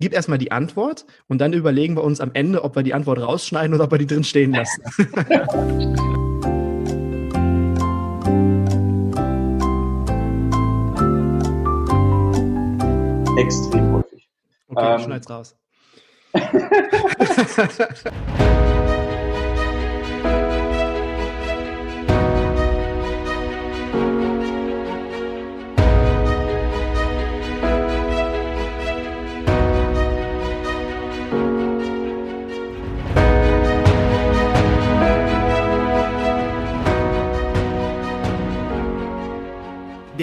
gib erstmal die Antwort und dann überlegen wir uns am Ende, ob wir die Antwort rausschneiden oder ob wir die drin stehen lassen. Extrem häufig. Okay, ähm, schneid's raus.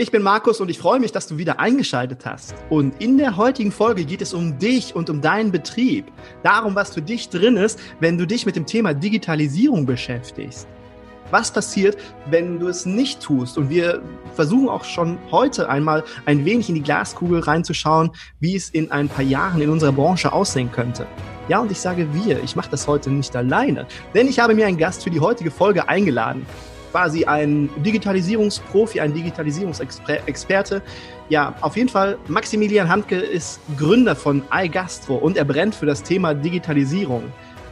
Ich bin Markus und ich freue mich, dass du wieder eingeschaltet hast. Und in der heutigen Folge geht es um dich und um deinen Betrieb. Darum, was für dich drin ist, wenn du dich mit dem Thema Digitalisierung beschäftigst. Was passiert, wenn du es nicht tust? Und wir versuchen auch schon heute einmal ein wenig in die Glaskugel reinzuschauen, wie es in ein paar Jahren in unserer Branche aussehen könnte. Ja, und ich sage wir, ich mache das heute nicht alleine, denn ich habe mir einen Gast für die heutige Folge eingeladen quasi ein Digitalisierungsprofi, ein Digitalisierungsexperte. Ja, auf jeden Fall, Maximilian Handke ist Gründer von iGastro und er brennt für das Thema Digitalisierung.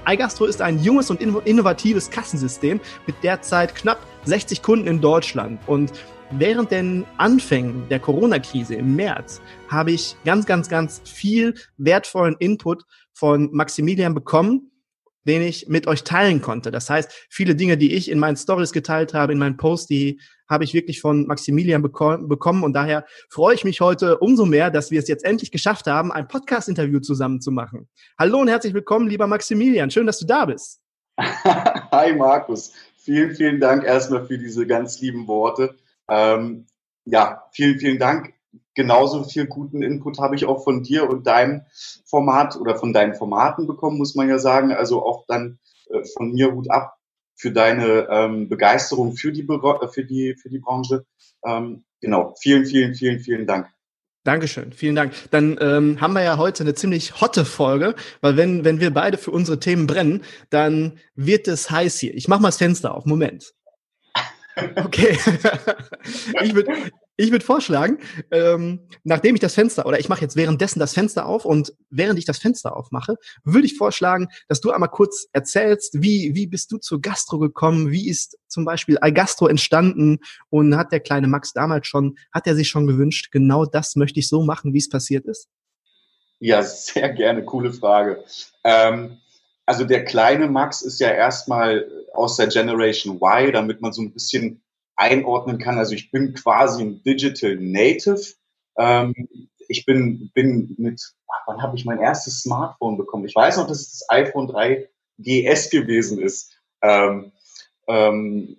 iGastro ist ein junges und innovatives Kassensystem mit derzeit knapp 60 Kunden in Deutschland. Und während den Anfängen der Corona-Krise im März habe ich ganz, ganz, ganz viel wertvollen Input von Maximilian bekommen den ich mit euch teilen konnte. Das heißt, viele Dinge, die ich in meinen Stories geteilt habe, in meinen Posts, die habe ich wirklich von Maximilian beko bekommen. Und daher freue ich mich heute umso mehr, dass wir es jetzt endlich geschafft haben, ein Podcast-Interview zusammen zu machen. Hallo und herzlich willkommen, lieber Maximilian. Schön, dass du da bist. Hi, Markus. Vielen, vielen Dank erstmal für diese ganz lieben Worte. Ähm, ja, vielen, vielen Dank genauso viel guten Input habe ich auch von dir und deinem Format oder von deinen Formaten bekommen, muss man ja sagen. Also auch dann äh, von mir Hut ab für deine ähm, Begeisterung für die, äh, für die, für die Branche. Ähm, genau, vielen, vielen, vielen, vielen Dank. Dankeschön, vielen Dank. Dann ähm, haben wir ja heute eine ziemlich hotte Folge, weil wenn, wenn wir beide für unsere Themen brennen, dann wird es heiß hier. Ich mache mal das Fenster auf, Moment. Okay. ich würde ich würde vorschlagen, ähm, nachdem ich das Fenster, oder ich mache jetzt währenddessen das Fenster auf und während ich das Fenster aufmache, würde ich vorschlagen, dass du einmal kurz erzählst, wie, wie bist du zur Gastro gekommen, wie ist zum Beispiel Algastro entstanden und hat der kleine Max damals schon, hat er sich schon gewünscht, genau das möchte ich so machen, wie es passiert ist? Ja, sehr gerne, coole Frage. Ähm, also der kleine Max ist ja erstmal aus der Generation Y, damit man so ein bisschen einordnen kann. Also ich bin quasi ein Digital Native. Ähm, ich bin, bin mit, ach, wann habe ich mein erstes Smartphone bekommen? Ich weiß noch, dass es das iPhone 3 GS gewesen ist. Ähm, ähm,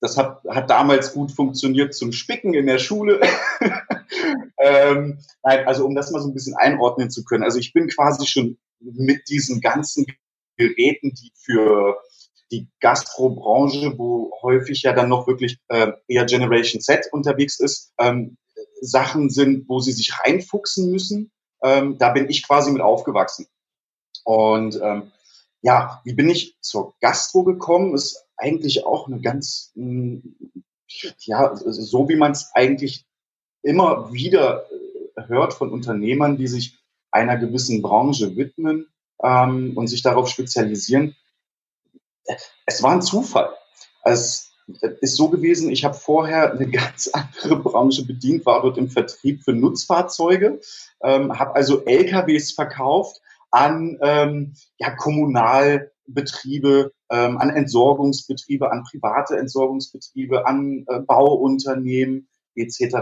das hat, hat damals gut funktioniert zum Spicken in der Schule. ähm, nein, also um das mal so ein bisschen einordnen zu können. Also ich bin quasi schon mit diesen ganzen Geräten, die für die Gastrobranche, wo häufig ja dann noch wirklich äh, eher Generation Z unterwegs ist, ähm, Sachen sind, wo sie sich reinfuchsen müssen. Ähm, da bin ich quasi mit aufgewachsen. Und ähm, ja, wie bin ich zur Gastro gekommen? Ist eigentlich auch eine ganz, mh, hm, ja, so wie man es eigentlich immer wieder äh, hört von Unternehmern, die sich einer gewissen Branche widmen ähm, und sich darauf spezialisieren es war ein Zufall. Es ist so gewesen, ich habe vorher eine ganz andere Branche bedient, war dort im Vertrieb für Nutzfahrzeuge, ähm, habe also LKWs verkauft an ähm, ja, kommunal Betriebe, ähm, an Entsorgungsbetriebe, an private Entsorgungsbetriebe, an äh, Bauunternehmen etc.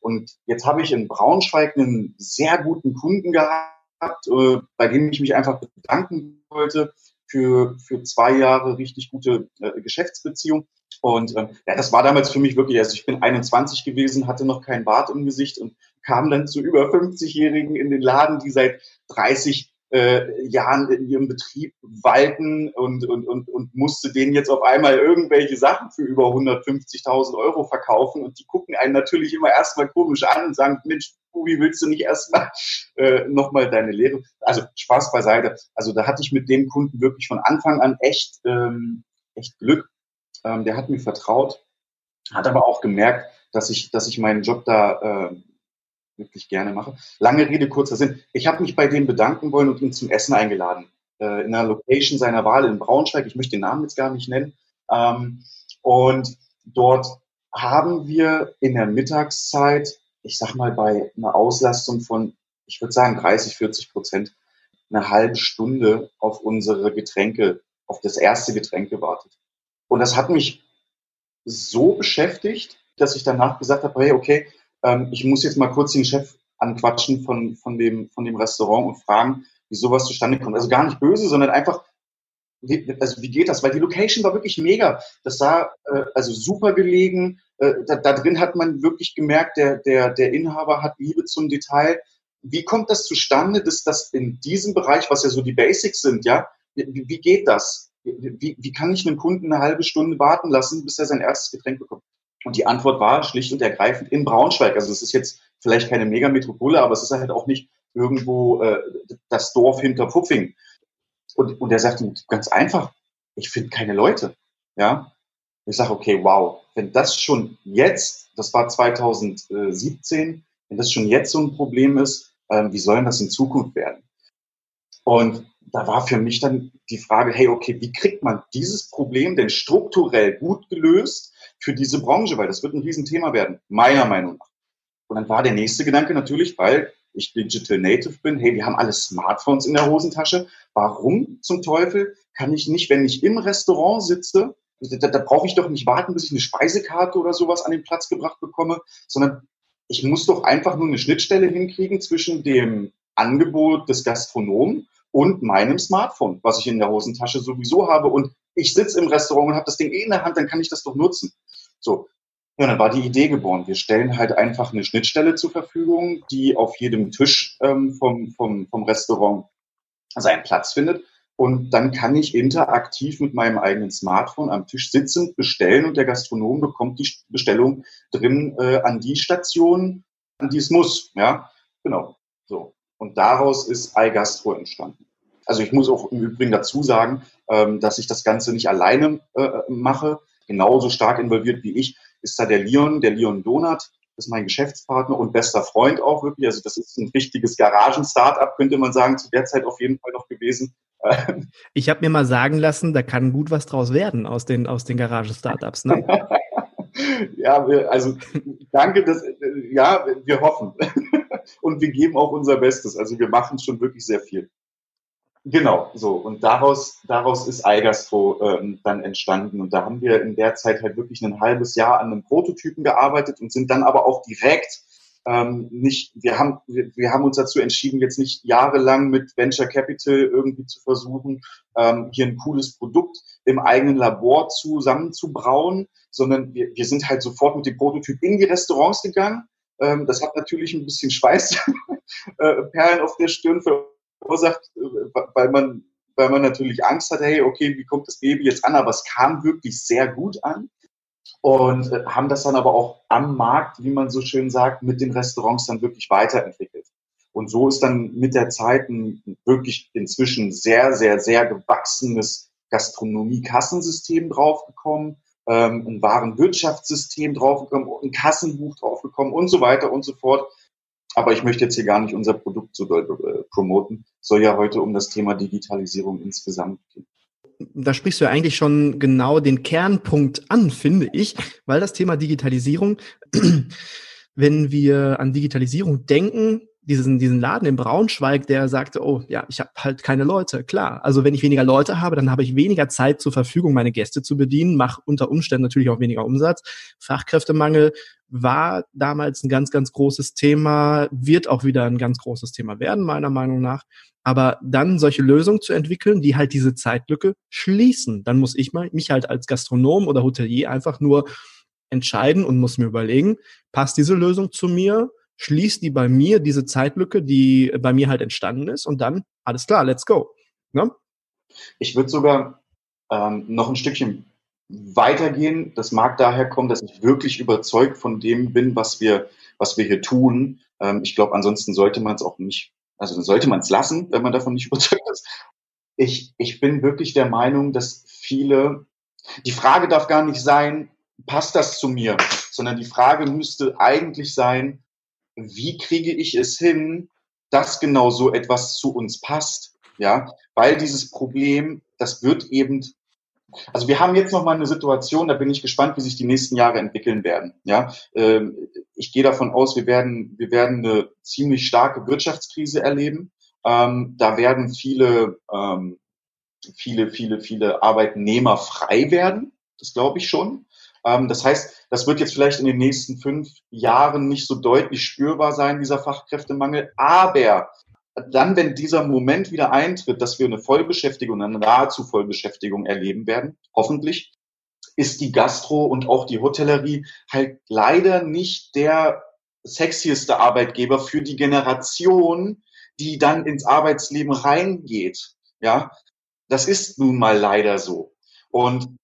Und jetzt habe ich in Braunschweig einen sehr guten Kunden gehabt, äh, bei dem ich mich einfach bedanken wollte für, für zwei Jahre richtig gute äh, Geschäftsbeziehung. Und ähm, ja, das war damals für mich wirklich, also ich bin 21 gewesen, hatte noch keinen Bart im Gesicht und kam dann zu über 50-Jährigen in den Laden, die seit 30 äh, Jahren in ihrem Betrieb walten und, und, und, und musste denen jetzt auf einmal irgendwelche Sachen für über 150.000 Euro verkaufen und die gucken einen natürlich immer erstmal komisch an und sagen, Mensch, wie willst du nicht erstmal äh, nochmal deine Lehre? Also Spaß beiseite. Also da hatte ich mit dem Kunden wirklich von Anfang an echt, ähm, echt Glück. Ähm, der hat mir vertraut, hat aber auch gemerkt, dass ich, dass ich meinen Job da äh, wirklich gerne mache. Lange Rede, kurzer Sinn. Ich habe mich bei dem bedanken wollen und ihn zum Essen eingeladen. Äh, in einer Location seiner Wahl in Braunschweig. Ich möchte den Namen jetzt gar nicht nennen. Ähm, und dort haben wir in der Mittagszeit, ich sag mal bei einer Auslastung von, ich würde sagen 30, 40 Prozent, eine halbe Stunde auf unsere Getränke, auf das erste Getränk gewartet. Und das hat mich so beschäftigt, dass ich danach gesagt habe, hey, okay, ähm, ich muss jetzt mal kurz den Chef anquatschen von, von, dem, von dem Restaurant und fragen, wie sowas zustande kommt. Also gar nicht böse, sondern einfach, wie, also wie geht das? Weil die Location war wirklich mega. Das sah äh, also super gelegen. Äh, da, da drin hat man wirklich gemerkt, der, der, der Inhaber hat Liebe zum Detail. Wie kommt das zustande, dass das in diesem Bereich, was ja so die Basics sind, ja, wie, wie geht das? Wie, wie kann ich einen Kunden eine halbe Stunde warten lassen, bis er sein erstes Getränk bekommt? Und die Antwort war schlicht und ergreifend in Braunschweig. Also es ist jetzt vielleicht keine Megametropole, aber es ist halt auch nicht irgendwo äh, das Dorf hinter Pfuffing. Und, und er sagte ganz einfach, ich finde keine Leute. Ja, ich sage, okay, wow, wenn das schon jetzt, das war 2017, wenn das schon jetzt so ein Problem ist, äh, wie soll das in Zukunft werden? Und da war für mich dann die Frage, hey, okay, wie kriegt man dieses Problem denn strukturell gut gelöst für diese Branche? Weil das wird ein Riesenthema werden, meiner Meinung nach. Und dann war der nächste Gedanke natürlich, weil ich Digital Native bin, hey, wir haben alle Smartphones in der Hosentasche. Warum zum Teufel kann ich nicht, wenn ich im Restaurant sitze, da, da brauche ich doch nicht warten, bis ich eine Speisekarte oder sowas an den Platz gebracht bekomme, sondern ich muss doch einfach nur eine Schnittstelle hinkriegen zwischen dem Angebot des Gastronomen und meinem Smartphone, was ich in der Hosentasche sowieso habe. Und ich sitze im Restaurant und habe das Ding eh in der Hand, dann kann ich das doch nutzen. So. Ja, dann war die Idee geboren. Wir stellen halt einfach eine Schnittstelle zur Verfügung, die auf jedem Tisch ähm, vom, vom, vom Restaurant seinen Platz findet. Und dann kann ich interaktiv mit meinem eigenen Smartphone am Tisch sitzend bestellen und der Gastronom bekommt die Bestellung drin äh, an die Station, an die es muss. Ja, genau. So. Und daraus ist iGastro entstanden. Also ich muss auch im Übrigen dazu sagen, ähm, dass ich das Ganze nicht alleine äh, mache. Genauso stark involviert wie ich ist da der Leon, der Leon Donat. Das ist mein Geschäftspartner und bester Freund auch wirklich. Also das ist ein richtiges Garagen-Startup, könnte man sagen, zu der Zeit auf jeden Fall noch gewesen. Ich habe mir mal sagen lassen, da kann gut was draus werden aus den, aus den Garagen-Startups. Ne? ja, wir, also danke, dass, ja, wir hoffen. Und wir geben auch unser Bestes. Also wir machen schon wirklich sehr viel. Genau, so. Und daraus, daraus ist iGastro ähm, dann entstanden. Und da haben wir in der Zeit halt wirklich ein halbes Jahr an einem Prototypen gearbeitet und sind dann aber auch direkt ähm, nicht, wir haben, wir, wir haben uns dazu entschieden, jetzt nicht jahrelang mit Venture Capital irgendwie zu versuchen, ähm, hier ein cooles Produkt im eigenen Labor zusammenzubrauen, sondern wir, wir sind halt sofort mit dem Prototyp in die Restaurants gegangen. Ähm, das hat natürlich ein bisschen Schweißperlen auf der Stirn verursacht, äh, weil man, weil man natürlich Angst hat, hey, okay, wie kommt das Baby jetzt an? Aber es kam wirklich sehr gut an und äh, haben das dann aber auch am Markt, wie man so schön sagt, mit den Restaurants dann wirklich weiterentwickelt. Und so ist dann mit der Zeit ein wirklich inzwischen sehr, sehr, sehr gewachsenes Gastronomie-Kassensystem draufgekommen, ähm, ein Warenwirtschaftssystem draufgekommen, ein Kassenbuch draufgekommen und so weiter und so fort. Aber ich möchte jetzt hier gar nicht unser Produkt so doll äh, promoten. soll ja heute um das Thema Digitalisierung insgesamt gehen da sprichst du ja eigentlich schon genau den Kernpunkt an, finde ich, weil das Thema Digitalisierung, wenn wir an Digitalisierung denken, diesen, diesen Laden in Braunschweig, der sagte, oh ja, ich habe halt keine Leute. Klar, also wenn ich weniger Leute habe, dann habe ich weniger Zeit zur Verfügung, meine Gäste zu bedienen, mache unter Umständen natürlich auch weniger Umsatz. Fachkräftemangel war damals ein ganz, ganz großes Thema, wird auch wieder ein ganz großes Thema werden, meiner Meinung nach. Aber dann solche Lösungen zu entwickeln, die halt diese Zeitlücke schließen, dann muss ich mal, mich halt als Gastronom oder Hotelier einfach nur entscheiden und muss mir überlegen, passt diese Lösung zu mir? Schließt die bei mir diese Zeitlücke, die bei mir halt entstanden ist und dann, alles klar, let's go. Ne? Ich würde sogar ähm, noch ein Stückchen weitergehen. Das mag daher kommen, dass ich wirklich überzeugt von dem bin, was wir, was wir hier tun. Ähm, ich glaube, ansonsten sollte man es auch nicht, also sollte man es lassen, wenn man davon nicht überzeugt ist. Ich, ich bin wirklich der Meinung, dass viele, die Frage darf gar nicht sein, passt das zu mir, sondern die Frage müsste eigentlich sein, wie kriege ich es hin, dass genau so etwas zu uns passt? Ja, weil dieses Problem, das wird eben also wir haben jetzt noch mal eine Situation, da bin ich gespannt, wie sich die nächsten Jahre entwickeln werden. Ja, ähm, ich gehe davon aus, wir werden, wir werden eine ziemlich starke Wirtschaftskrise erleben. Ähm, da werden viele, ähm, viele, viele, viele Arbeitnehmer frei werden. Das glaube ich schon. Das heißt, das wird jetzt vielleicht in den nächsten fünf Jahren nicht so deutlich spürbar sein, dieser Fachkräftemangel. Aber dann, wenn dieser Moment wieder eintritt, dass wir eine Vollbeschäftigung, eine nahezu Vollbeschäftigung erleben werden, hoffentlich, ist die Gastro und auch die Hotellerie halt leider nicht der sexieste Arbeitgeber für die Generation, die dann ins Arbeitsleben reingeht. Ja, das ist nun mal leider so. Und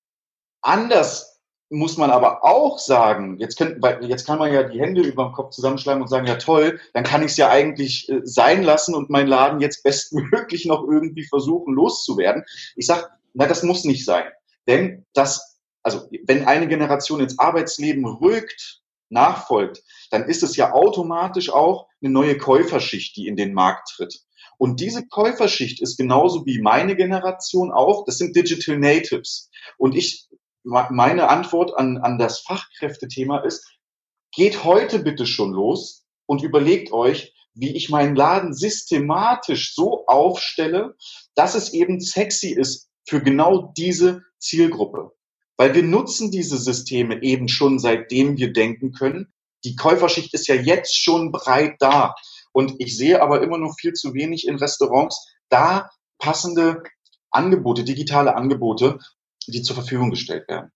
anders muss man aber auch sagen, jetzt, können, jetzt kann man ja die Hände über dem Kopf zusammenschlagen und sagen, ja toll, dann kann ich es ja eigentlich äh, sein lassen und meinen Laden jetzt bestmöglich noch irgendwie versuchen loszuwerden. Ich sag, na, das muss nicht sein. Denn das, also wenn eine Generation ins Arbeitsleben rückt, nachfolgt, dann ist es ja automatisch auch eine neue Käuferschicht, die in den Markt tritt. Und diese Käuferschicht ist genauso wie meine Generation auch, das sind Digital Natives. Und ich meine Antwort an, an das Fachkräftethema ist, geht heute bitte schon los und überlegt euch, wie ich meinen Laden systematisch so aufstelle, dass es eben sexy ist für genau diese Zielgruppe. Weil wir nutzen diese Systeme eben schon seitdem wir denken können. Die Käuferschicht ist ja jetzt schon breit da. Und ich sehe aber immer noch viel zu wenig in Restaurants da passende Angebote, digitale Angebote, die zur Verfügung gestellt werden.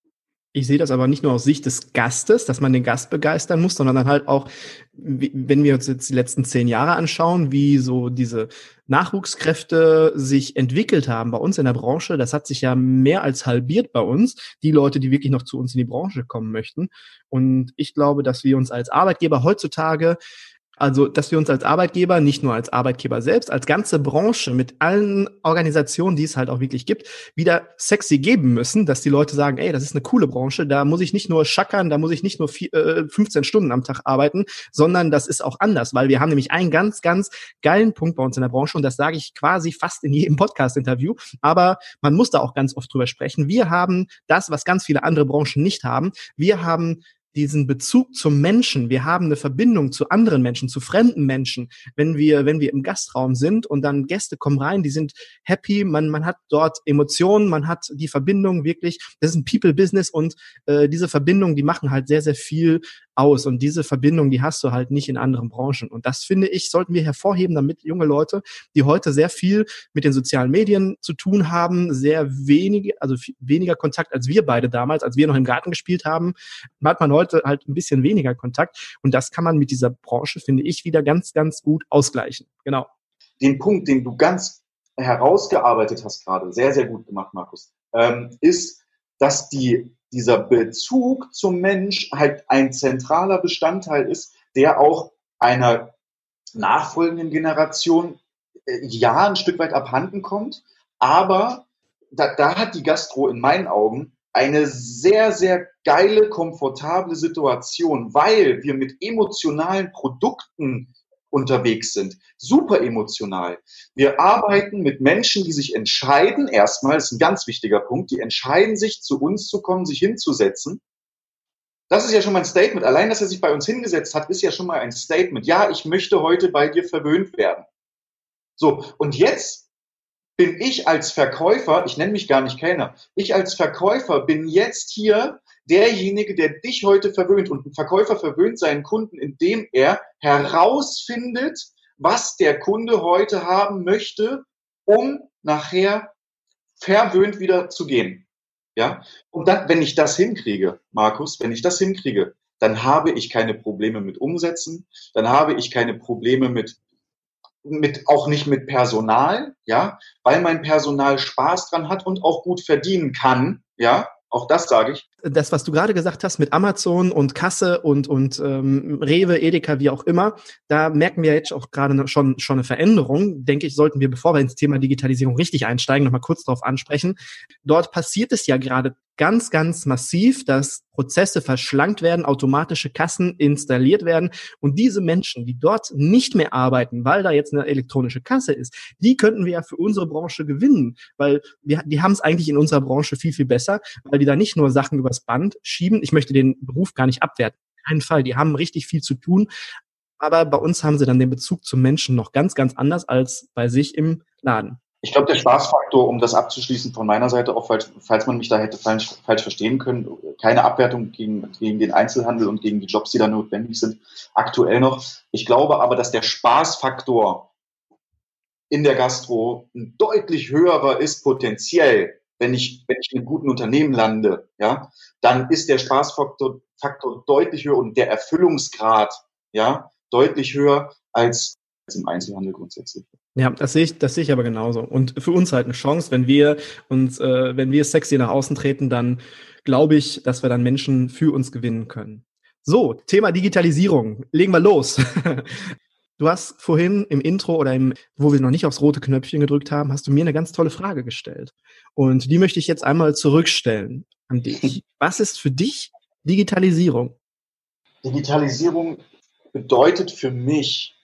Ich sehe das aber nicht nur aus Sicht des Gastes, dass man den Gast begeistern muss, sondern dann halt auch, wenn wir uns jetzt die letzten zehn Jahre anschauen, wie so diese Nachwuchskräfte sich entwickelt haben bei uns in der Branche, das hat sich ja mehr als halbiert bei uns, die Leute, die wirklich noch zu uns in die Branche kommen möchten. Und ich glaube, dass wir uns als Arbeitgeber heutzutage also, dass wir uns als Arbeitgeber, nicht nur als Arbeitgeber selbst, als ganze Branche mit allen Organisationen, die es halt auch wirklich gibt, wieder sexy geben müssen, dass die Leute sagen, ey, das ist eine coole Branche, da muss ich nicht nur schackern, da muss ich nicht nur vier, äh, 15 Stunden am Tag arbeiten, sondern das ist auch anders, weil wir haben nämlich einen ganz, ganz geilen Punkt bei uns in der Branche und das sage ich quasi fast in jedem Podcast-Interview, aber man muss da auch ganz oft drüber sprechen. Wir haben das, was ganz viele andere Branchen nicht haben. Wir haben diesen Bezug zum Menschen. Wir haben eine Verbindung zu anderen Menschen, zu fremden Menschen. Wenn wir, wenn wir im Gastraum sind und dann Gäste kommen rein, die sind happy, man, man hat dort Emotionen, man hat die Verbindung wirklich. Das ist ein People-Business und äh, diese Verbindung, die machen halt sehr, sehr viel aus. Und diese Verbindung, die hast du halt nicht in anderen Branchen. Und das finde ich, sollten wir hervorheben, damit junge Leute, die heute sehr viel mit den sozialen Medien zu tun haben, sehr wenige, also weniger Kontakt als wir beide damals, als wir noch im Garten gespielt haben, hat man halt ein bisschen weniger Kontakt. Und das kann man mit dieser Branche, finde ich, wieder ganz, ganz gut ausgleichen. Genau. Den Punkt, den du ganz herausgearbeitet hast gerade, sehr, sehr gut gemacht, Markus, ähm, ist, dass die dieser Bezug zum Mensch halt ein zentraler Bestandteil ist, der auch einer nachfolgenden Generation äh, ja ein Stück weit abhanden kommt. Aber da, da hat die Gastro in meinen Augen eine sehr, sehr geile, komfortable Situation, weil wir mit emotionalen Produkten unterwegs sind. Super emotional. Wir arbeiten mit Menschen, die sich entscheiden, erstmal, ist ein ganz wichtiger Punkt, die entscheiden sich, zu uns zu kommen, sich hinzusetzen. Das ist ja schon mal ein Statement. Allein, dass er sich bei uns hingesetzt hat, ist ja schon mal ein Statement. Ja, ich möchte heute bei dir verwöhnt werden. So, und jetzt bin ich als Verkäufer, ich nenne mich gar nicht Kellner, ich als Verkäufer bin jetzt hier derjenige, der dich heute verwöhnt. Und ein Verkäufer verwöhnt seinen Kunden, indem er herausfindet, was der Kunde heute haben möchte, um nachher verwöhnt wieder zu gehen. Ja? Und dann, wenn ich das hinkriege, Markus, wenn ich das hinkriege, dann habe ich keine Probleme mit Umsätzen, dann habe ich keine Probleme mit mit auch nicht mit Personal, ja, weil mein Personal Spaß dran hat und auch gut verdienen kann, ja, auch das sage ich. Das, was du gerade gesagt hast mit Amazon und Kasse und, und ähm, Rewe, Edeka, wie auch immer, da merken wir jetzt auch gerade schon, schon eine Veränderung. Denke ich, sollten wir, bevor wir ins Thema Digitalisierung richtig einsteigen, nochmal kurz darauf ansprechen. Dort passiert es ja gerade ganz, ganz massiv, dass Prozesse verschlankt werden, automatische Kassen installiert werden und diese Menschen, die dort nicht mehr arbeiten, weil da jetzt eine elektronische Kasse ist, die könnten wir ja für unsere Branche gewinnen, weil wir, die haben es eigentlich in unserer Branche viel, viel besser, weil die da nicht nur Sachen übers Band schieben. Ich möchte den Beruf gar nicht abwerten. Keinen Fall. Die haben richtig viel zu tun. Aber bei uns haben sie dann den Bezug zum Menschen noch ganz, ganz anders als bei sich im Laden. Ich glaube, der Spaßfaktor, um das abzuschließen von meiner Seite, auch falls, falls man mich da hätte falsch, falsch verstehen können, keine Abwertung gegen, gegen den Einzelhandel und gegen die Jobs, die da notwendig sind, aktuell noch. Ich glaube aber, dass der Spaßfaktor in der Gastro ein deutlich höherer ist potenziell, wenn ich, wenn ich in einem guten Unternehmen lande, ja, dann ist der Spaßfaktor Faktor deutlich höher und der Erfüllungsgrad, ja, deutlich höher als im Einzelhandel grundsätzlich. Ja, das sehe ich, das sehe ich aber genauso. Und für uns halt eine Chance, wenn wir uns, äh, wenn wir sexy nach außen treten, dann glaube ich, dass wir dann Menschen für uns gewinnen können. So, Thema Digitalisierung. Legen wir los. Du hast vorhin im Intro oder im, wo wir noch nicht aufs rote Knöpfchen gedrückt haben, hast du mir eine ganz tolle Frage gestellt. Und die möchte ich jetzt einmal zurückstellen an dich. Was ist für dich Digitalisierung? Digitalisierung bedeutet für mich,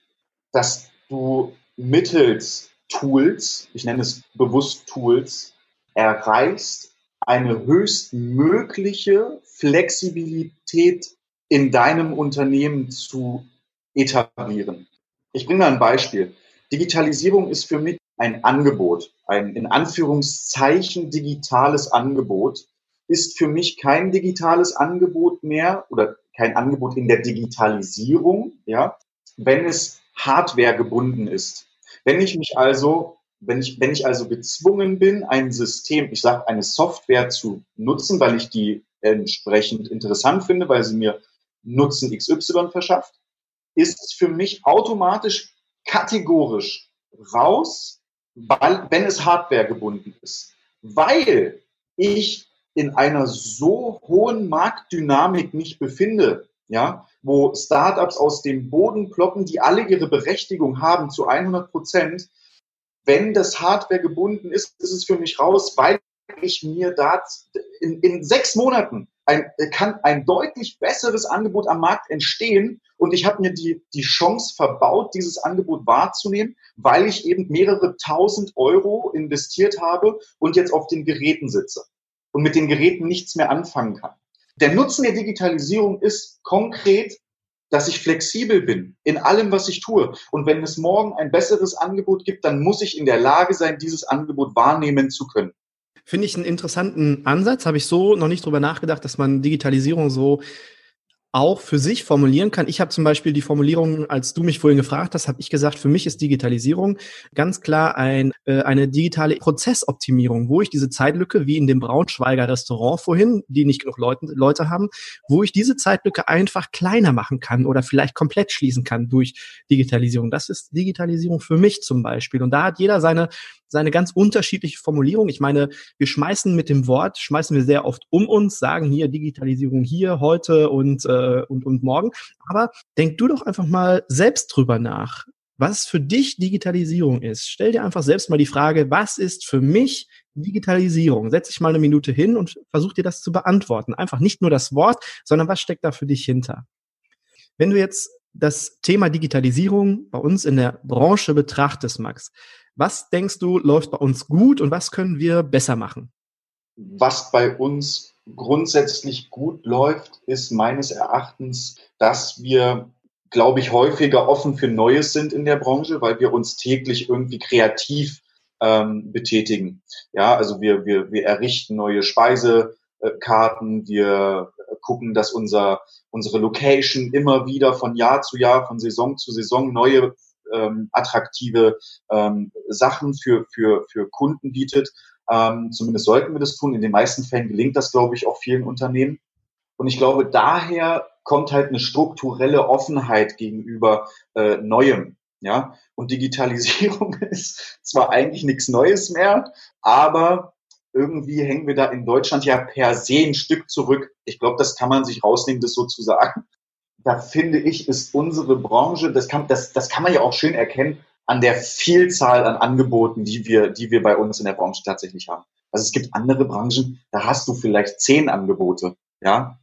dass du mittels Tools, ich nenne es bewusst Tools, erreichst, eine höchstmögliche Flexibilität in deinem Unternehmen zu etablieren. Ich bringe mal ein Beispiel. Digitalisierung ist für mich ein Angebot, ein in Anführungszeichen digitales Angebot, ist für mich kein digitales Angebot mehr oder kein Angebot in der Digitalisierung, ja, wenn es Hardware gebunden ist. Wenn ich mich also, wenn ich, wenn ich also gezwungen bin, ein System, ich sage eine Software zu nutzen, weil ich die entsprechend interessant finde, weil sie mir Nutzen XY verschafft, ist es für mich automatisch kategorisch raus, weil, wenn es Hardware gebunden ist. Weil ich in einer so hohen Marktdynamik mich befinde, ja, wo Startups aus dem Boden ploppen, die alle ihre Berechtigung haben zu 100 Prozent. Wenn das Hardware gebunden ist, ist es für mich raus, weil ich mir da in, in sechs Monaten ein, kann ein deutlich besseres Angebot am Markt entstehen und ich habe mir die, die Chance verbaut, dieses Angebot wahrzunehmen, weil ich eben mehrere tausend Euro investiert habe und jetzt auf den Geräten sitze und mit den Geräten nichts mehr anfangen kann. Der Nutzen der Digitalisierung ist konkret, dass ich flexibel bin in allem, was ich tue. Und wenn es morgen ein besseres Angebot gibt, dann muss ich in der Lage sein, dieses Angebot wahrnehmen zu können. Finde ich einen interessanten Ansatz. Habe ich so noch nicht drüber nachgedacht, dass man Digitalisierung so auch für sich formulieren kann. Ich habe zum Beispiel die Formulierung, als du mich vorhin gefragt hast, habe ich gesagt, für mich ist Digitalisierung ganz klar ein, äh, eine digitale Prozessoptimierung, wo ich diese Zeitlücke, wie in dem Braunschweiger Restaurant vorhin, die nicht genug Leute, Leute haben, wo ich diese Zeitlücke einfach kleiner machen kann oder vielleicht komplett schließen kann durch Digitalisierung. Das ist Digitalisierung für mich zum Beispiel. Und da hat jeder seine seine ganz unterschiedliche Formulierung. Ich meine, wir schmeißen mit dem Wort, schmeißen wir sehr oft um uns, sagen hier Digitalisierung hier, heute und, äh, und, und morgen. Aber denk du doch einfach mal selbst drüber nach, was für dich Digitalisierung ist. Stell dir einfach selbst mal die Frage, was ist für mich Digitalisierung? Setz dich mal eine Minute hin und versuch dir das zu beantworten. Einfach nicht nur das Wort, sondern was steckt da für dich hinter? Wenn du jetzt das Thema Digitalisierung bei uns in der Branche betrachtest, Max, was denkst du, läuft bei uns gut und was können wir besser machen? Was bei uns grundsätzlich gut läuft, ist meines Erachtens, dass wir, glaube ich, häufiger offen für Neues sind in der Branche, weil wir uns täglich irgendwie kreativ ähm, betätigen. Ja, also wir, wir, wir errichten neue Speisekarten, wir gucken, dass unser, unsere Location immer wieder von Jahr zu Jahr, von Saison zu Saison neue ähm, attraktive ähm, Sachen für, für, für Kunden bietet. Ähm, zumindest sollten wir das tun. In den meisten Fällen gelingt das, glaube ich, auch vielen Unternehmen. Und ich glaube, daher kommt halt eine strukturelle Offenheit gegenüber äh, Neuem. Ja, und Digitalisierung ist zwar eigentlich nichts Neues mehr, aber irgendwie hängen wir da in Deutschland ja per se ein Stück zurück. Ich glaube, das kann man sich rausnehmen, das so zu sagen. Da finde ich, ist unsere Branche, das kann, das, das kann man ja auch schön erkennen an der Vielzahl an Angeboten, die wir, die wir bei uns in der Branche tatsächlich haben. Also es gibt andere Branchen, da hast du vielleicht zehn Angebote, ja.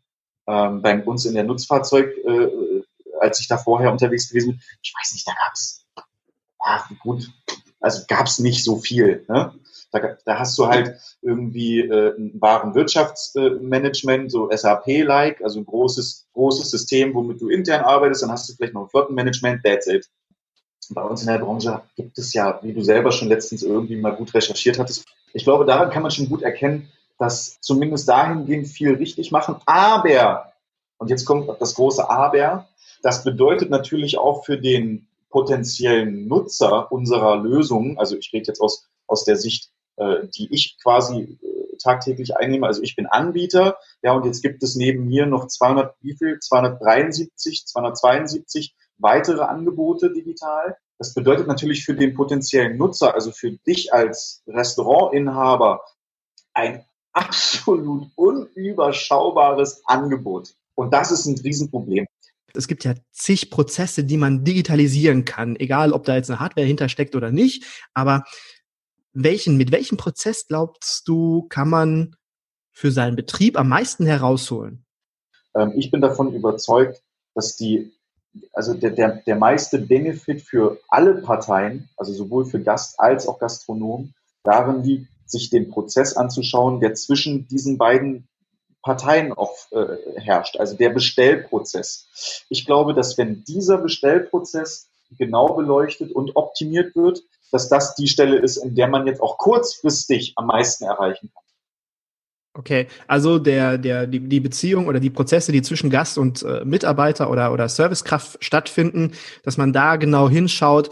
Ähm, bei uns in der Nutzfahrzeug, äh, als ich da vorher unterwegs gewesen bin, ich weiß nicht, da gab's, ach gut, also gab's nicht so viel. Ne? Da, da hast du halt irgendwie äh, ein Warenwirtschaftsmanagement, so SAP-like, also ein großes, großes System, womit du intern arbeitest, dann hast du vielleicht noch ein Flottenmanagement, that's it. Bei uns in der Branche gibt es ja, wie du selber schon letztens irgendwie mal gut recherchiert hattest. Ich glaube, daran kann man schon gut erkennen, dass zumindest dahingehend viel richtig machen. Aber, und jetzt kommt das große Aber, das bedeutet natürlich auch für den potenziellen Nutzer unserer Lösung, also ich rede jetzt aus, aus der Sicht äh, die ich quasi äh, tagtäglich einnehme. Also ich bin Anbieter, ja, und jetzt gibt es neben mir noch 200, wie viel? 273, 272 weitere Angebote digital. Das bedeutet natürlich für den potenziellen Nutzer, also für dich als Restaurantinhaber, ein absolut unüberschaubares Angebot. Und das ist ein Riesenproblem. Es gibt ja zig Prozesse, die man digitalisieren kann, egal ob da jetzt eine Hardware hintersteckt oder nicht. Aber welchen, mit welchem Prozess glaubst du, kann man für seinen Betrieb am meisten herausholen? Ähm, ich bin davon überzeugt, dass die, also der, der, der meiste Benefit für alle Parteien, also sowohl für Gast als auch Gastronom, darin liegt, sich den Prozess anzuschauen, der zwischen diesen beiden Parteien auch äh, herrscht, also der Bestellprozess. Ich glaube, dass wenn dieser Bestellprozess genau beleuchtet und optimiert wird, dass das die Stelle ist, in der man jetzt auch kurzfristig am meisten erreichen kann. Okay, also der, der, die, die Beziehung oder die Prozesse, die zwischen Gast und äh, Mitarbeiter oder, oder Servicekraft stattfinden, dass man da genau hinschaut,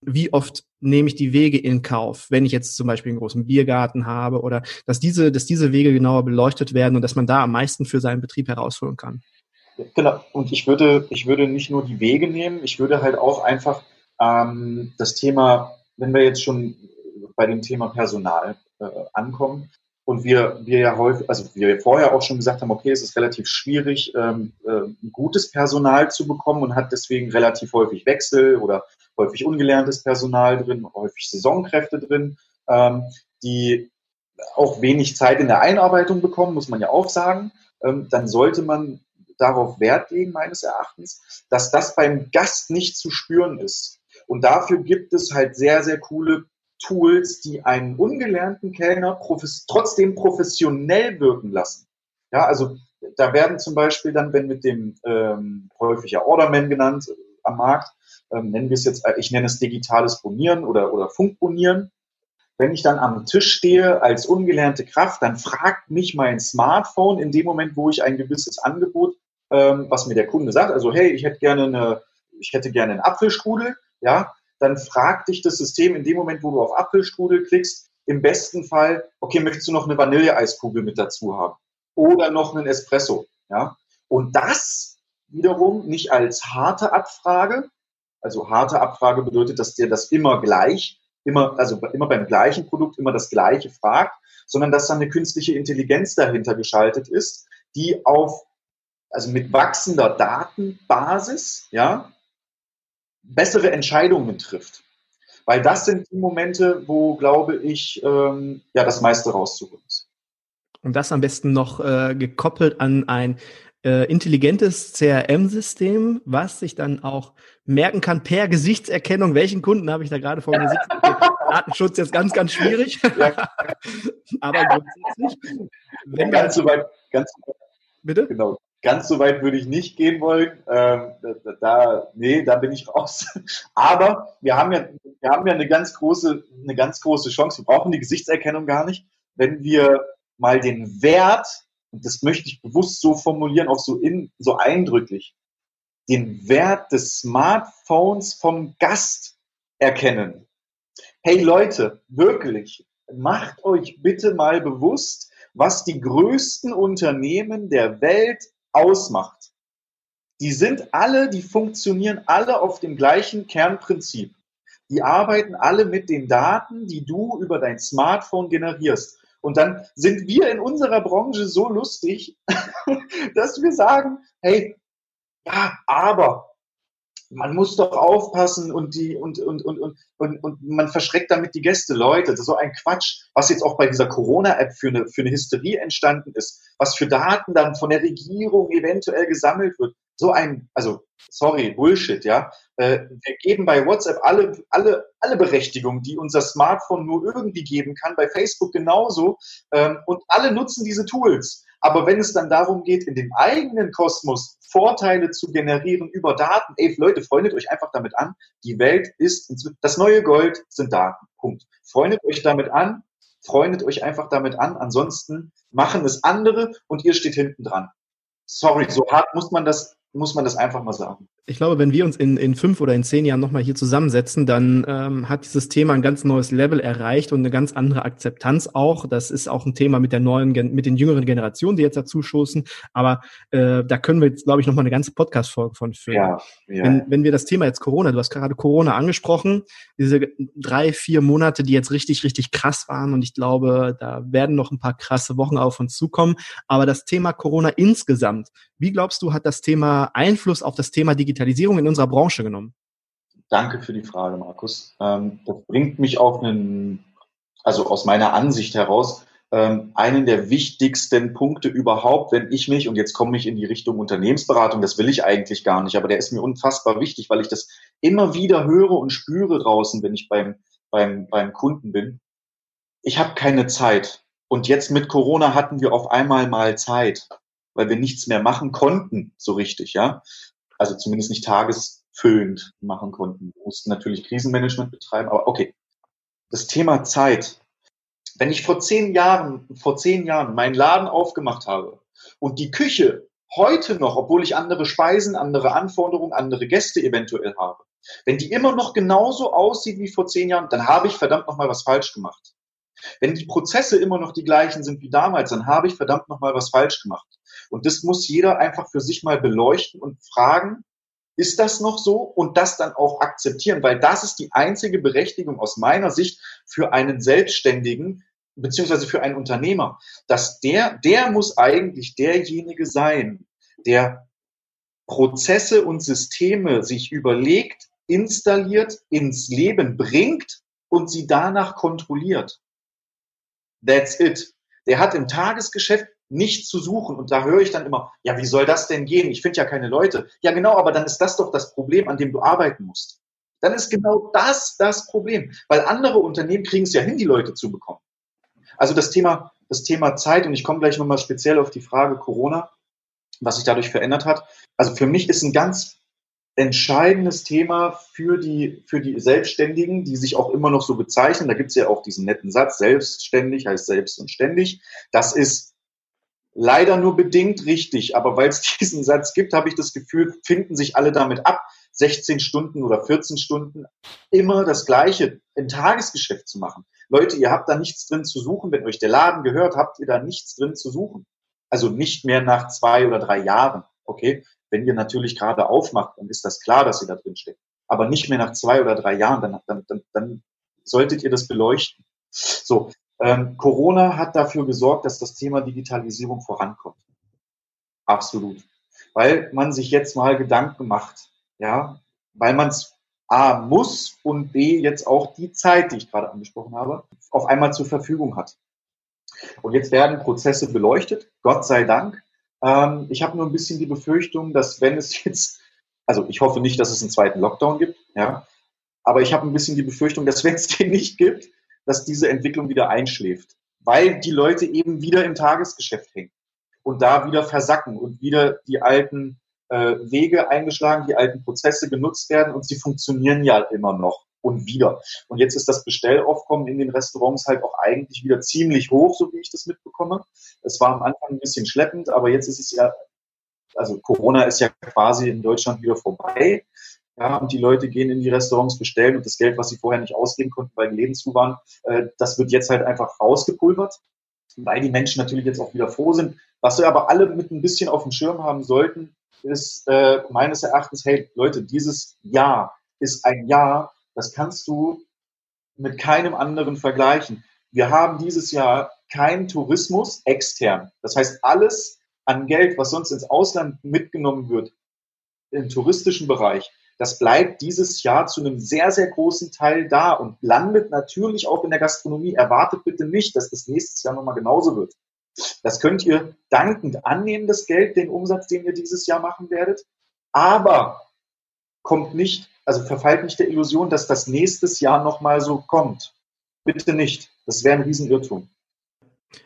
wie oft nehme ich die Wege in Kauf, wenn ich jetzt zum Beispiel einen großen Biergarten habe oder dass diese, dass diese Wege genauer beleuchtet werden und dass man da am meisten für seinen Betrieb herausholen kann. Genau, und ich würde, ich würde nicht nur die Wege nehmen, ich würde halt auch einfach ähm, das Thema wenn wir jetzt schon bei dem Thema Personal äh, ankommen und wir, wir ja häufig, also wir vorher auch schon gesagt haben, okay, es ist relativ schwierig, ähm, äh, gutes Personal zu bekommen und hat deswegen relativ häufig Wechsel oder häufig ungelerntes Personal drin, häufig Saisonkräfte drin, ähm, die auch wenig Zeit in der Einarbeitung bekommen, muss man ja auch sagen. Ähm, dann sollte man darauf Wert legen, meines Erachtens, dass das beim Gast nicht zu spüren ist. Und dafür gibt es halt sehr, sehr coole Tools, die einen ungelernten Kellner profes trotzdem professionell wirken lassen. Ja, also da werden zum Beispiel dann, wenn mit dem ähm, häufig ja Orderman genannt äh, am Markt, ähm, nennen wir es jetzt, äh, ich nenne es digitales Bonieren oder, oder Funkbonieren. Wenn ich dann am Tisch stehe als ungelernte Kraft, dann fragt mich mein Smartphone in dem Moment, wo ich ein gewisses Angebot, ähm, was mir der Kunde sagt, also hey, ich hätte gerne eine, ich hätte gerne einen Apfelstrudel, ja, dann fragt dich das System in dem Moment, wo du auf Apfelstrudel klickst, im besten Fall, okay, möchtest du noch eine Vanilleeiskugel mit dazu haben? Oder noch einen Espresso, ja? Und das wiederum nicht als harte Abfrage, also harte Abfrage bedeutet, dass dir das immer gleich, immer, also immer beim gleichen Produkt immer das Gleiche fragt, sondern dass dann eine künstliche Intelligenz dahinter geschaltet ist, die auf, also mit wachsender Datenbasis, ja, bessere Entscheidungen trifft. Weil das sind die Momente, wo, glaube ich, ähm, ja, das meiste rauszuholen ist. Und das am besten noch äh, gekoppelt an ein äh, intelligentes CRM-System, was sich dann auch merken kann per Gesichtserkennung, welchen Kunden habe ich da gerade vor mir sitzen. Okay, Datenschutz jetzt ganz, ganz schwierig. Aber grundsätzlich. Wenn ganz so weit, ganz Bitte? Genau. Ganz so weit würde ich nicht gehen wollen. Ähm, da, da, nee, da bin ich raus. Aber wir haben ja, wir haben ja eine ganz große, eine ganz große Chance. Wir brauchen die Gesichtserkennung gar nicht, wenn wir mal den Wert, und das möchte ich bewusst so formulieren, auch so in, so eindrücklich, den Wert des Smartphones vom Gast erkennen. Hey Leute, wirklich, macht euch bitte mal bewusst, was die größten Unternehmen der Welt ausmacht. Die sind alle, die funktionieren alle auf dem gleichen Kernprinzip. Die arbeiten alle mit den Daten, die du über dein Smartphone generierst. Und dann sind wir in unserer Branche so lustig, dass wir sagen, hey, ja, aber man muss doch aufpassen und die und und und und und, und man verschreckt damit die Gäste, Leute. Das ist so ein Quatsch, was jetzt auch bei dieser Corona-App für eine für eine Hysterie entstanden ist, was für Daten dann von der Regierung eventuell gesammelt wird. So ein, also sorry, Bullshit, ja. Äh, wir geben bei WhatsApp alle alle alle Berechtigungen, die unser Smartphone nur irgendwie geben kann, bei Facebook genauso ähm, und alle nutzen diese Tools. Aber wenn es dann darum geht, in dem eigenen Kosmos Vorteile zu generieren über Daten, ey Leute, freundet euch einfach damit an. Die Welt ist, das neue Gold sind Daten. Punkt. Freundet euch damit an, freundet euch einfach damit an. Ansonsten machen es andere und ihr steht hinten dran. Sorry, so hart muss man das, muss man das einfach mal sagen ich glaube, wenn wir uns in, in fünf oder in zehn Jahren nochmal hier zusammensetzen, dann ähm, hat dieses Thema ein ganz neues Level erreicht und eine ganz andere Akzeptanz auch. Das ist auch ein Thema mit der neuen, mit den jüngeren Generationen, die jetzt dazu stoßen. Aber äh, da können wir jetzt, glaube ich, nochmal eine ganze Podcast-Folge von führen. Ja, ja. Wenn, wenn wir das Thema jetzt Corona, du hast gerade Corona angesprochen, diese drei, vier Monate, die jetzt richtig, richtig krass waren und ich glaube, da werden noch ein paar krasse Wochen auf uns zukommen. Aber das Thema Corona insgesamt, wie glaubst du, hat das Thema Einfluss auf das Thema Digitalisierung Digitalisierung in unserer Branche genommen? Danke für die Frage, Markus. Ähm, das bringt mich auf einen, also aus meiner Ansicht heraus, ähm, einen der wichtigsten Punkte überhaupt, wenn ich mich, und jetzt komme ich in die Richtung Unternehmensberatung, das will ich eigentlich gar nicht, aber der ist mir unfassbar wichtig, weil ich das immer wieder höre und spüre draußen, wenn ich beim, beim, beim Kunden bin. Ich habe keine Zeit. Und jetzt mit Corona hatten wir auf einmal mal Zeit, weil wir nichts mehr machen konnten, so richtig, ja also zumindest nicht tagesfüllend machen konnten. Wir mussten natürlich Krisenmanagement betreiben, aber okay. Das Thema Zeit. Wenn ich vor zehn Jahren, vor zehn Jahren meinen Laden aufgemacht habe und die Küche heute noch, obwohl ich andere Speisen, andere Anforderungen, andere Gäste eventuell habe, wenn die immer noch genauso aussieht wie vor zehn Jahren, dann habe ich verdammt noch mal was falsch gemacht. Wenn die Prozesse immer noch die gleichen sind wie damals, dann habe ich verdammt noch mal was falsch gemacht. Und das muss jeder einfach für sich mal beleuchten und fragen, ist das noch so? Und das dann auch akzeptieren, weil das ist die einzige Berechtigung aus meiner Sicht für einen Selbstständigen, beziehungsweise für einen Unternehmer, dass der, der muss eigentlich derjenige sein, der Prozesse und Systeme sich überlegt, installiert, ins Leben bringt und sie danach kontrolliert. That's it. Der hat im Tagesgeschäft nichts zu suchen. Und da höre ich dann immer, ja, wie soll das denn gehen? Ich finde ja keine Leute. Ja, genau, aber dann ist das doch das Problem, an dem du arbeiten musst. Dann ist genau das das Problem. Weil andere Unternehmen kriegen es ja hin, die Leute zu bekommen. Also das Thema, das Thema Zeit, und ich komme gleich nochmal speziell auf die Frage Corona, was sich dadurch verändert hat. Also für mich ist ein ganz entscheidendes Thema für die, für die Selbstständigen, die sich auch immer noch so bezeichnen. Da gibt es ja auch diesen netten Satz, selbstständig heißt selbst und ständig. Das ist leider nur bedingt richtig, aber weil es diesen Satz gibt, habe ich das Gefühl, finden sich alle damit ab, 16 Stunden oder 14 Stunden immer das Gleiche im Tagesgeschäft zu machen. Leute, ihr habt da nichts drin zu suchen. Wenn euch der Laden gehört, habt ihr da nichts drin zu suchen. Also nicht mehr nach zwei oder drei Jahren. Okay? Wenn ihr natürlich gerade aufmacht, dann ist das klar, dass ihr da drin steckt. Aber nicht mehr nach zwei oder drei Jahren, dann, dann, dann, dann solltet ihr das beleuchten. So, ähm, Corona hat dafür gesorgt, dass das Thema Digitalisierung vorankommt. Absolut. Weil man sich jetzt mal Gedanken macht, ja, weil man es A muss und B jetzt auch die Zeit, die ich gerade angesprochen habe, auf einmal zur Verfügung hat. Und jetzt werden Prozesse beleuchtet, Gott sei Dank. Ähm, ich habe nur ein bisschen die Befürchtung, dass wenn es jetzt, also ich hoffe nicht, dass es einen zweiten Lockdown gibt, ja, aber ich habe ein bisschen die Befürchtung, dass wenn es den nicht gibt, dass diese Entwicklung wieder einschläft, weil die Leute eben wieder im Tagesgeschäft hängen und da wieder versacken und wieder die alten äh, Wege eingeschlagen, die alten Prozesse genutzt werden und sie funktionieren ja immer noch und wieder. Und jetzt ist das Bestellaufkommen in den Restaurants halt auch eigentlich wieder ziemlich hoch, so wie ich das mitbekomme. Es war am Anfang ein bisschen schleppend, aber jetzt ist es ja, also Corona ist ja quasi in Deutschland wieder vorbei. Ja, und die Leute gehen in die Restaurants bestellen und das Geld, was sie vorher nicht ausgeben konnten, weil die Läden zu waren, äh, das wird jetzt halt einfach rausgepulvert, weil die Menschen natürlich jetzt auch wieder froh sind. Was wir aber alle mit ein bisschen auf dem Schirm haben sollten, ist äh, meines Erachtens, hey Leute, dieses Jahr ist ein Jahr, das kannst du mit keinem anderen vergleichen. Wir haben dieses Jahr keinen Tourismus extern. Das heißt, alles an Geld, was sonst ins Ausland mitgenommen wird, im touristischen Bereich, das bleibt dieses Jahr zu einem sehr, sehr großen Teil da und landet natürlich auch in der Gastronomie. Erwartet bitte nicht, dass das nächstes Jahr nochmal genauso wird. Das könnt ihr dankend annehmen, das Geld, den Umsatz, den ihr dieses Jahr machen werdet. Aber kommt nicht, also verfallt nicht der Illusion, dass das nächstes Jahr nochmal so kommt. Bitte nicht. Das wäre ein Riesenirrtum.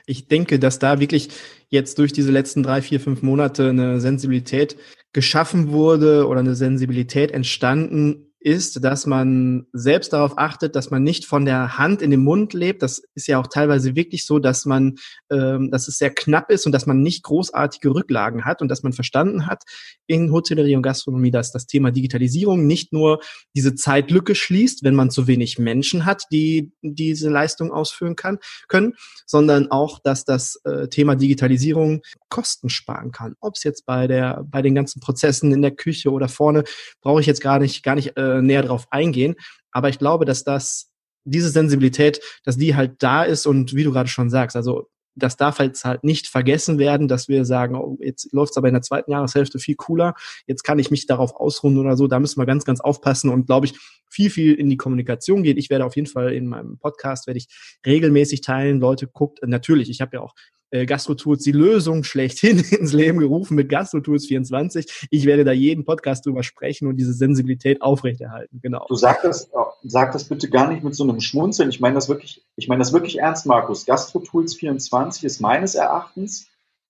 Ich denke, dass da wirklich jetzt durch diese letzten drei, vier, fünf Monate eine Sensibilität geschaffen wurde oder eine Sensibilität entstanden ist, dass man selbst darauf achtet, dass man nicht von der Hand in den Mund lebt. Das ist ja auch teilweise wirklich so, dass man, ähm, dass es sehr knapp ist und dass man nicht großartige Rücklagen hat und dass man verstanden hat in Hotellerie und Gastronomie, dass das Thema Digitalisierung nicht nur diese Zeitlücke schließt, wenn man zu wenig Menschen hat, die diese Leistung ausführen kann, können, sondern auch, dass das äh, Thema Digitalisierung Kosten sparen kann. Ob es jetzt bei der, bei den ganzen Prozessen in der Küche oder vorne, brauche ich jetzt gar nicht, gar nicht äh, näher drauf eingehen. Aber ich glaube, dass das, diese Sensibilität, dass die halt da ist und wie du gerade schon sagst, also das darf jetzt halt nicht vergessen werden, dass wir sagen, oh, jetzt läuft's aber in der zweiten Jahreshälfte viel cooler, jetzt kann ich mich darauf ausruhen oder so. Da müssen wir ganz, ganz aufpassen und glaube ich, viel, viel in die Kommunikation geht. Ich werde auf jeden Fall in meinem Podcast, werde ich regelmäßig teilen. Leute, guckt, natürlich, ich habe ja auch äh, GastroTools die Lösung schlechthin ins Leben gerufen mit GastroTools 24. Ich werde da jeden Podcast drüber sprechen und diese Sensibilität aufrechterhalten. Genau. Du sag das, sag das bitte gar nicht mit so einem Schmunzeln. Ich meine das wirklich, ich meine das wirklich ernst, Markus. GastroTools 24 ist meines Erachtens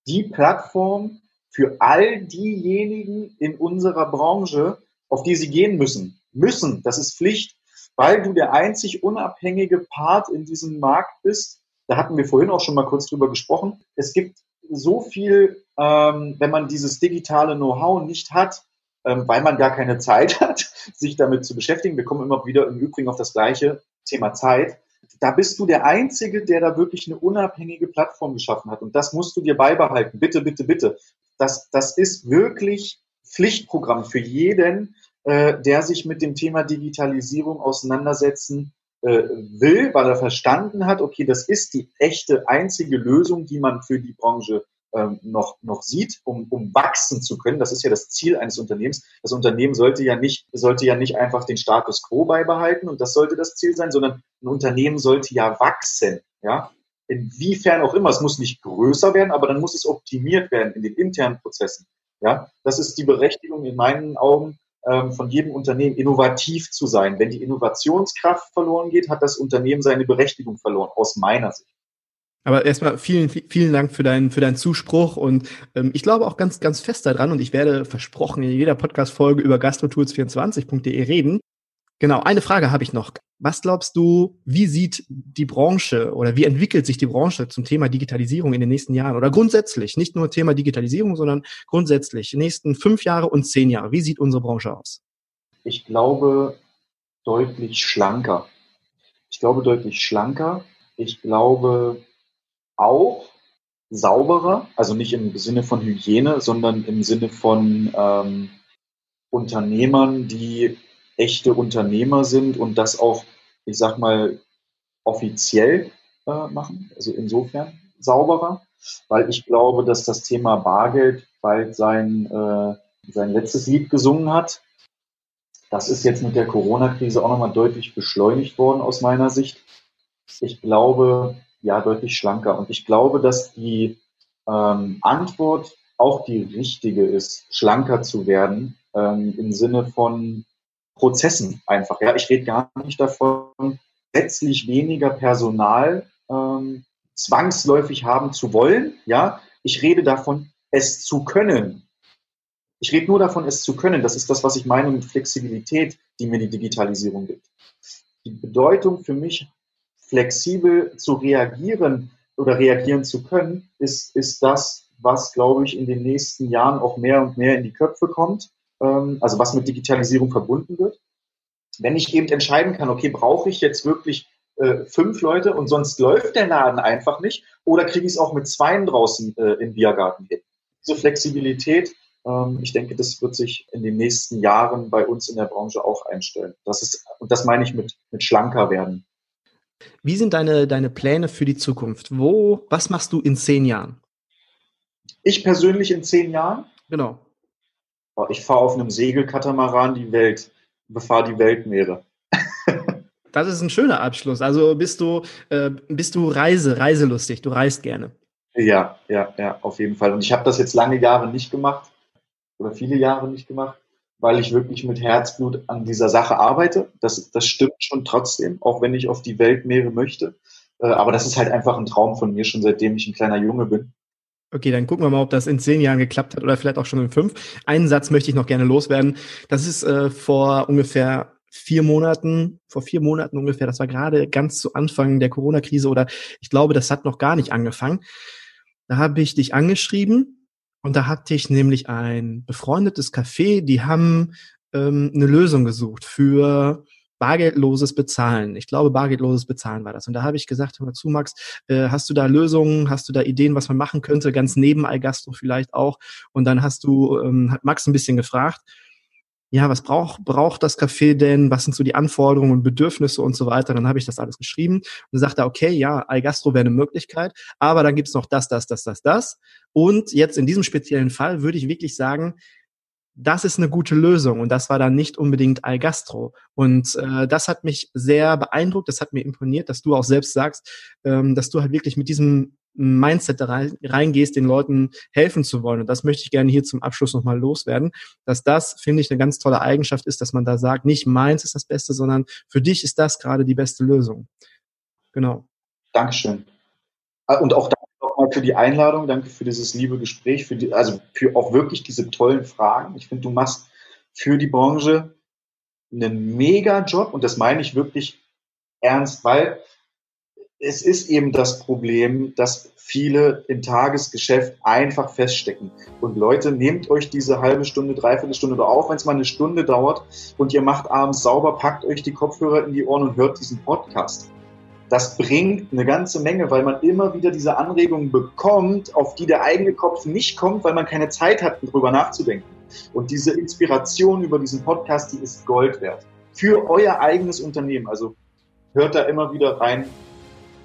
die Plattform für all diejenigen in unserer Branche, auf die sie gehen müssen. Müssen, das ist Pflicht, weil du der einzig unabhängige Part in diesem Markt bist, da hatten wir vorhin auch schon mal kurz drüber gesprochen. Es gibt so viel, ähm, wenn man dieses digitale Know-how nicht hat, ähm, weil man gar keine Zeit hat, sich damit zu beschäftigen. Wir kommen immer wieder im Übrigen auf das gleiche Thema Zeit. Da bist du der Einzige, der da wirklich eine unabhängige Plattform geschaffen hat. Und das musst du dir beibehalten. Bitte, bitte, bitte. Das, das ist wirklich Pflichtprogramm für jeden, äh, der sich mit dem Thema Digitalisierung auseinandersetzen will, weil er verstanden hat, okay, das ist die echte einzige Lösung, die man für die Branche ähm, noch, noch sieht, um, um wachsen zu können. Das ist ja das Ziel eines Unternehmens. Das Unternehmen sollte ja nicht, sollte ja nicht einfach den Status quo beibehalten und das sollte das Ziel sein, sondern ein Unternehmen sollte ja wachsen. Ja, inwiefern auch immer. Es muss nicht größer werden, aber dann muss es optimiert werden in den internen Prozessen. Ja, das ist die Berechtigung in meinen Augen von jedem Unternehmen innovativ zu sein. Wenn die Innovationskraft verloren geht, hat das Unternehmen seine Berechtigung verloren, aus meiner Sicht. Aber erstmal vielen, vielen Dank für deinen, für deinen Zuspruch und ähm, ich glaube auch ganz, ganz fest daran und ich werde versprochen in jeder Podcast-Folge über gastrotools24.de reden. Genau, eine Frage habe ich noch. Was glaubst du, wie sieht die Branche oder wie entwickelt sich die Branche zum Thema Digitalisierung in den nächsten Jahren oder grundsätzlich, nicht nur Thema Digitalisierung, sondern grundsätzlich, nächsten fünf Jahre und zehn Jahre? Wie sieht unsere Branche aus? Ich glaube, deutlich schlanker. Ich glaube, deutlich schlanker. Ich glaube auch sauberer, also nicht im Sinne von Hygiene, sondern im Sinne von ähm, Unternehmern, die echte Unternehmer sind und das auch, ich sag mal, offiziell äh, machen. Also insofern sauberer, weil ich glaube, dass das Thema Bargeld bald sein, äh, sein letztes Lied gesungen hat. Das ist jetzt mit der Corona-Krise auch nochmal deutlich beschleunigt worden aus meiner Sicht. Ich glaube, ja, deutlich schlanker. Und ich glaube, dass die ähm, Antwort auch die richtige ist, schlanker zu werden, ähm, im Sinne von Prozessen einfach. Ja, ich rede gar nicht davon, letztlich weniger Personal ähm, zwangsläufig haben zu wollen. Ja, ich rede davon, es zu können. Ich rede nur davon, es zu können. Das ist das, was ich meine mit Flexibilität, die mir die Digitalisierung gibt. Die Bedeutung für mich, flexibel zu reagieren oder reagieren zu können, ist, ist das, was, glaube ich, in den nächsten Jahren auch mehr und mehr in die Köpfe kommt. Ähm, also was mit Digitalisierung verbunden wird. Wenn ich eben entscheiden kann, okay, brauche ich jetzt wirklich äh, fünf Leute und sonst läuft der Laden einfach nicht oder kriege ich es auch mit zweien draußen äh, im Biergarten hin. Diese Flexibilität, ähm, ich denke, das wird sich in den nächsten Jahren bei uns in der Branche auch einstellen. Das ist, und das meine ich mit, mit schlanker werden. Wie sind deine, deine Pläne für die Zukunft? Wo, was machst du in zehn Jahren? Ich persönlich in zehn Jahren? Genau. Ich fahre auf einem Segelkatamaran die Welt, befahre die Weltmeere. Das ist ein schöner Abschluss. Also bist du, äh, bist du Reise, reiselustig, du reist gerne. Ja, ja, ja, auf jeden Fall. Und ich habe das jetzt lange Jahre nicht gemacht oder viele Jahre nicht gemacht, weil ich wirklich mit Herzblut an dieser Sache arbeite. Das, das stimmt schon trotzdem, auch wenn ich auf die Weltmeere möchte. Äh, aber das ist halt einfach ein Traum von mir, schon seitdem ich ein kleiner Junge bin. Okay, dann gucken wir mal, ob das in zehn Jahren geklappt hat oder vielleicht auch schon in fünf. Einen Satz möchte ich noch gerne loswerden. Das ist äh, vor ungefähr vier Monaten, vor vier Monaten ungefähr, das war gerade ganz zu Anfang der Corona-Krise oder ich glaube, das hat noch gar nicht angefangen. Da habe ich dich angeschrieben und da hatte ich nämlich ein befreundetes Café, die haben ähm, eine Lösung gesucht für bargeldloses Bezahlen. Ich glaube, bargeldloses Bezahlen war das. Und da habe ich gesagt, hör mal zu, Max, äh, hast du da Lösungen, hast du da Ideen, was man machen könnte, ganz neben Algastro vielleicht auch. Und dann hast du, ähm, hat Max ein bisschen gefragt ja, was braucht, braucht das Café denn? Was sind so die Anforderungen und Bedürfnisse und so weiter? Dann habe ich das alles geschrieben und sagte, okay, ja, Algastro wäre eine Möglichkeit, aber dann gibt's noch das, das, das, das, das. Und jetzt in diesem speziellen Fall würde ich wirklich sagen, das ist eine gute Lösung und das war dann nicht unbedingt Algastro. Und äh, das hat mich sehr beeindruckt, das hat mir imponiert, dass du auch selbst sagst, ähm, dass du halt wirklich mit diesem Mindset da rein, reingehst, den Leuten helfen zu wollen. Und das möchte ich gerne hier zum Abschluss nochmal loswerden, dass das, finde ich, eine ganz tolle Eigenschaft ist, dass man da sagt, nicht meins ist das Beste, sondern für dich ist das gerade die beste Lösung. Genau. Dankeschön. Ah, und auch danke nochmal für die Einladung, danke für dieses liebe Gespräch, für die, also für auch wirklich diese tollen Fragen. Ich finde, du machst für die Branche einen mega Job und das meine ich wirklich ernst, weil es ist eben das Problem, dass viele im Tagesgeschäft einfach feststecken. Und Leute, nehmt euch diese halbe Stunde, dreiviertel Stunde oder auch wenn es mal eine Stunde dauert und ihr macht abends sauber, packt euch die Kopfhörer in die Ohren und hört diesen Podcast. Das bringt eine ganze Menge, weil man immer wieder diese Anregungen bekommt, auf die der eigene Kopf nicht kommt, weil man keine Zeit hat, darüber nachzudenken. Und diese Inspiration über diesen Podcast, die ist Gold wert. Für euer eigenes Unternehmen. Also hört da immer wieder rein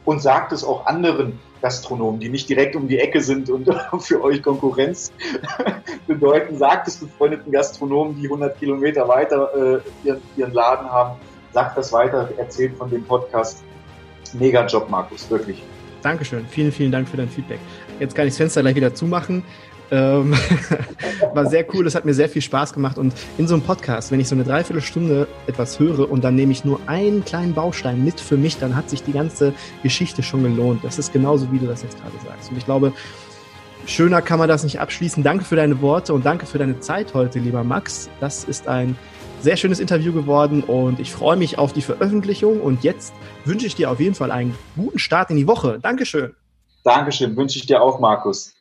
und sagt es auch anderen Gastronomen, die nicht direkt um die Ecke sind und für euch Konkurrenz bedeuten. Sagt es befreundeten Gastronomen, die 100 Kilometer weiter äh, ihren, ihren Laden haben. Sagt das weiter, erzählt von dem Podcast. Mega Job, Markus, wirklich. Dankeschön. Vielen, vielen Dank für dein Feedback. Jetzt kann ich das Fenster gleich wieder zumachen. Ähm, war sehr cool, es hat mir sehr viel Spaß gemacht. Und in so einem Podcast, wenn ich so eine Dreiviertelstunde etwas höre und dann nehme ich nur einen kleinen Baustein mit für mich, dann hat sich die ganze Geschichte schon gelohnt. Das ist genauso, wie du das jetzt gerade sagst. Und ich glaube, schöner kann man das nicht abschließen. Danke für deine Worte und danke für deine Zeit heute, lieber Max. Das ist ein sehr schönes Interview geworden und ich freue mich auf die Veröffentlichung. Und jetzt wünsche ich dir auf jeden Fall einen guten Start in die Woche. Dankeschön. Dankeschön, wünsche ich dir auch, Markus.